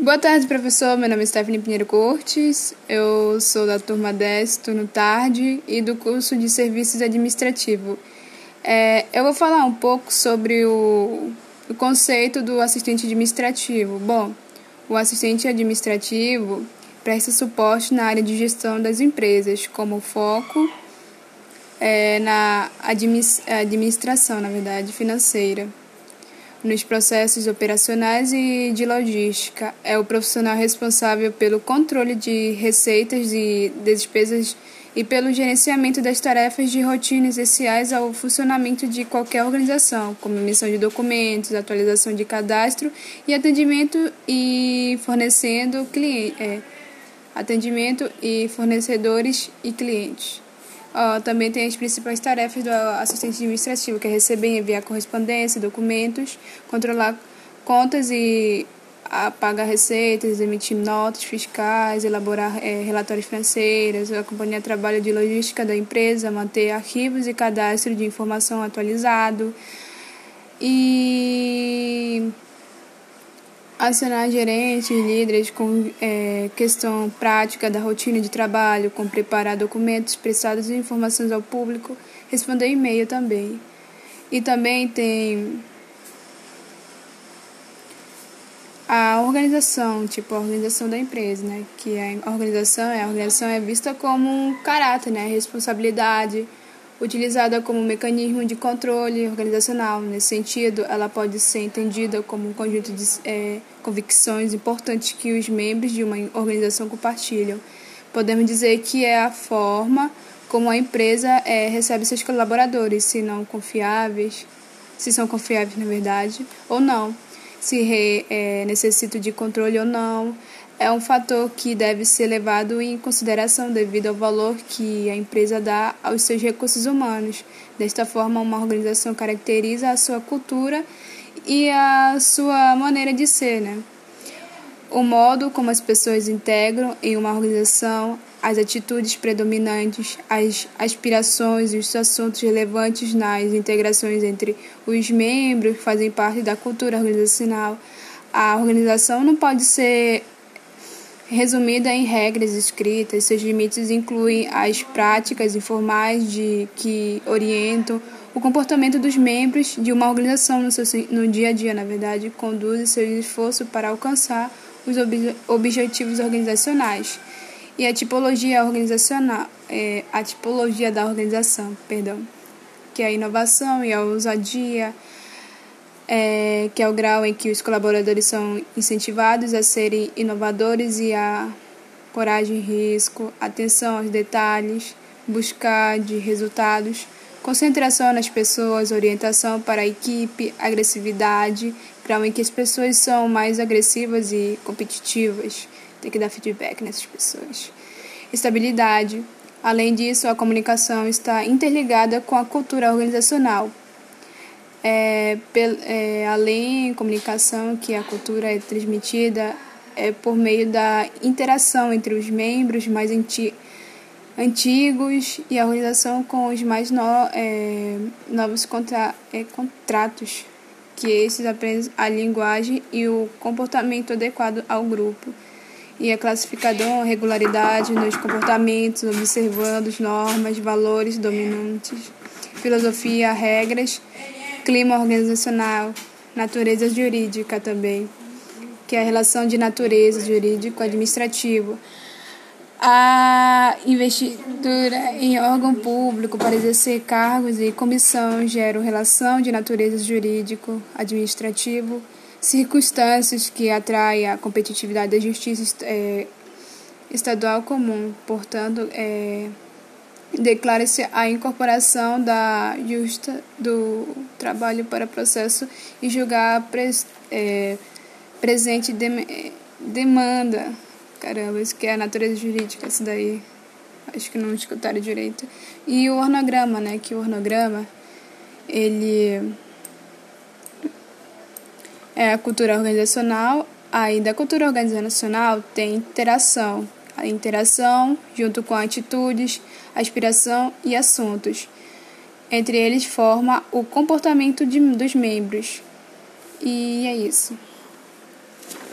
Boa tarde, professor. Meu nome é Stephanie Pinheiro Cortes. Eu sou da turma 10, turno tarde, e do curso de Serviços Administrativo. É, eu vou falar um pouco sobre o, o conceito do assistente administrativo. Bom, o assistente administrativo presta suporte na área de gestão das empresas, como foco é, na administração, na verdade, financeira nos processos operacionais e de logística. É o profissional responsável pelo controle de receitas e despesas e pelo gerenciamento das tarefas de rotina essenciais ao funcionamento de qualquer organização, como emissão de documentos, atualização de cadastro e atendimento e fornecendo cliente, é, atendimento e fornecedores e clientes. Uh, também tem as principais tarefas do assistente administrativo, que é receber e enviar correspondência, documentos, controlar contas e pagar receitas, emitir notas fiscais, elaborar é, relatórios financeiros, acompanhar trabalho de logística da empresa, manter arquivos e cadastro de informação atualizado. E acionar gerentes, líderes com é, questão prática da rotina de trabalho, com preparar documentos, prestados informações ao público, responder e-mail também. E também tem a organização, tipo a organização da empresa, né? Que a organização, é, a organização é vista como um caráter, né? Responsabilidade, utilizada como mecanismo de controle organizacional. Nesse sentido, ela pode ser entendida como um conjunto de é, convicções importantes que os membros de uma organização compartilham. Podemos dizer que é a forma como a empresa é, recebe seus colaboradores, se não confiáveis, se são confiáveis na verdade, ou não, se re, é, necessitam de controle ou não, é um fator que deve ser levado em consideração devido ao valor que a empresa dá aos seus recursos humanos. Desta forma, uma organização caracteriza a sua cultura e a sua maneira de ser, né? O modo como as pessoas integram em uma organização, as atitudes predominantes, as aspirações e os assuntos relevantes nas integrações entre os membros fazem parte da cultura organizacional. A organização não pode ser resumida em regras escritas. Seus limites incluem as práticas informais de que orientam o comportamento dos membros de uma organização no, seu, no dia a dia, na verdade, conduz seu esforço para alcançar os ob, objetivos organizacionais. E a tipologia organizacional, é, a tipologia da organização, perdão, que é a inovação e a ousadia, é, que é o grau em que os colaboradores são incentivados a serem inovadores e a coragem risco, atenção aos detalhes, buscar de resultados, concentração nas pessoas, orientação para a equipe, agressividade, grau em que as pessoas são mais agressivas e competitivas. Tem que dar feedback nessas pessoas. Estabilidade. Além disso, a comunicação está interligada com a cultura organizacional, é, é, além comunicação que a cultura é transmitida é por meio da interação entre os membros mais anti antigos e a organização com os mais no é, novos contra é, contratos, que esses aprendem a linguagem e o comportamento adequado ao grupo. E a classificador regularidade nos comportamentos, observando as normas, valores dominantes, filosofia, regras clima organizacional, natureza jurídica também, que é a relação de natureza jurídico-administrativo. A investidura em órgão público para exercer cargos e comissão gera relação de natureza jurídico-administrativo, circunstâncias que atraem a competitividade da justiça é, estadual comum, portanto, é, declara-se a incorporação da justa do trabalho para processo e julgar pres, é, presente de, demanda. Caramba, isso que é a natureza jurídica, isso daí. Acho que não escutaram direito. E o ornograma, né? Que o ornograma, ele é a cultura organizacional. Aí da cultura organizacional tem interação, a interação, junto com atitudes, aspiração e assuntos. Entre eles forma o comportamento de, dos membros. E é isso.